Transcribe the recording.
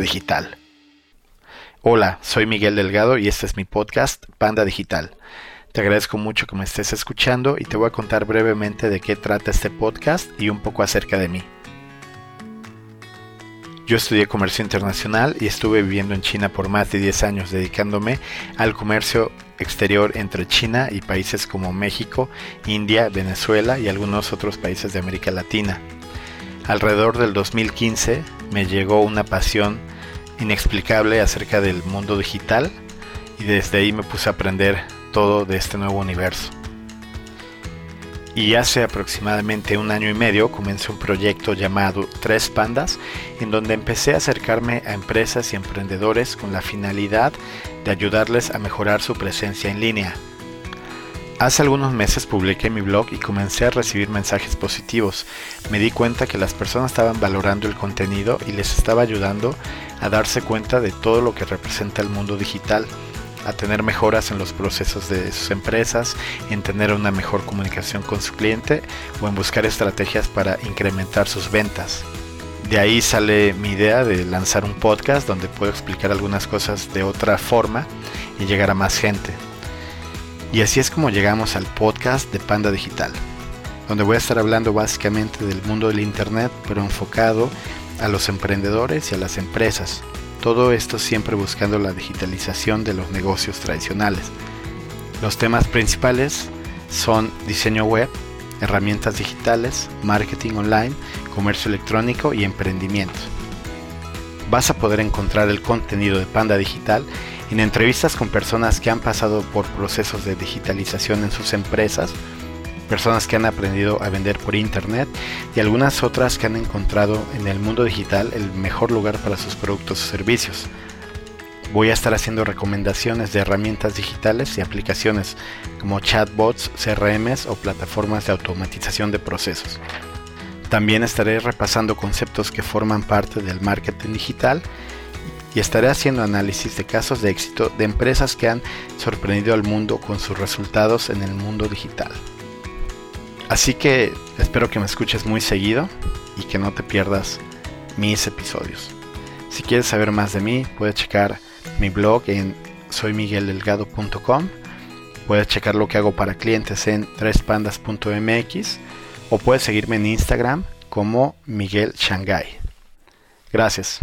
digital. Hola, soy Miguel Delgado y este es mi podcast Panda Digital. Te agradezco mucho que me estés escuchando y te voy a contar brevemente de qué trata este podcast y un poco acerca de mí. Yo estudié comercio internacional y estuve viviendo en China por más de 10 años dedicándome al comercio exterior entre China y países como México, India, Venezuela y algunos otros países de América Latina. Alrededor del 2015 me llegó una pasión inexplicable acerca del mundo digital y desde ahí me puse a aprender todo de este nuevo universo. Y hace aproximadamente un año y medio comencé un proyecto llamado Tres Pandas, en donde empecé a acercarme a empresas y emprendedores con la finalidad de ayudarles a mejorar su presencia en línea. Hace algunos meses publiqué mi blog y comencé a recibir mensajes positivos. Me di cuenta que las personas estaban valorando el contenido y les estaba ayudando a darse cuenta de todo lo que representa el mundo digital, a tener mejoras en los procesos de sus empresas, en tener una mejor comunicación con su cliente o en buscar estrategias para incrementar sus ventas. De ahí sale mi idea de lanzar un podcast donde puedo explicar algunas cosas de otra forma y llegar a más gente. Y así es como llegamos al podcast de Panda Digital, donde voy a estar hablando básicamente del mundo del Internet, pero enfocado a los emprendedores y a las empresas. Todo esto siempre buscando la digitalización de los negocios tradicionales. Los temas principales son diseño web, herramientas digitales, marketing online, comercio electrónico y emprendimiento. Vas a poder encontrar el contenido de Panda Digital en entrevistas con personas que han pasado por procesos de digitalización en sus empresas, personas que han aprendido a vender por internet y algunas otras que han encontrado en el mundo digital el mejor lugar para sus productos o servicios. Voy a estar haciendo recomendaciones de herramientas digitales y aplicaciones como chatbots, CRMs o plataformas de automatización de procesos. También estaré repasando conceptos que forman parte del marketing digital y estaré haciendo análisis de casos de éxito de empresas que han sorprendido al mundo con sus resultados en el mundo digital. Así que espero que me escuches muy seguido y que no te pierdas mis episodios. Si quieres saber más de mí, puedes checar mi blog en soymigueldelgado.com. Puedes checar lo que hago para clientes en trespandas.mx o puedes seguirme en Instagram como Miguel Shanghai. Gracias.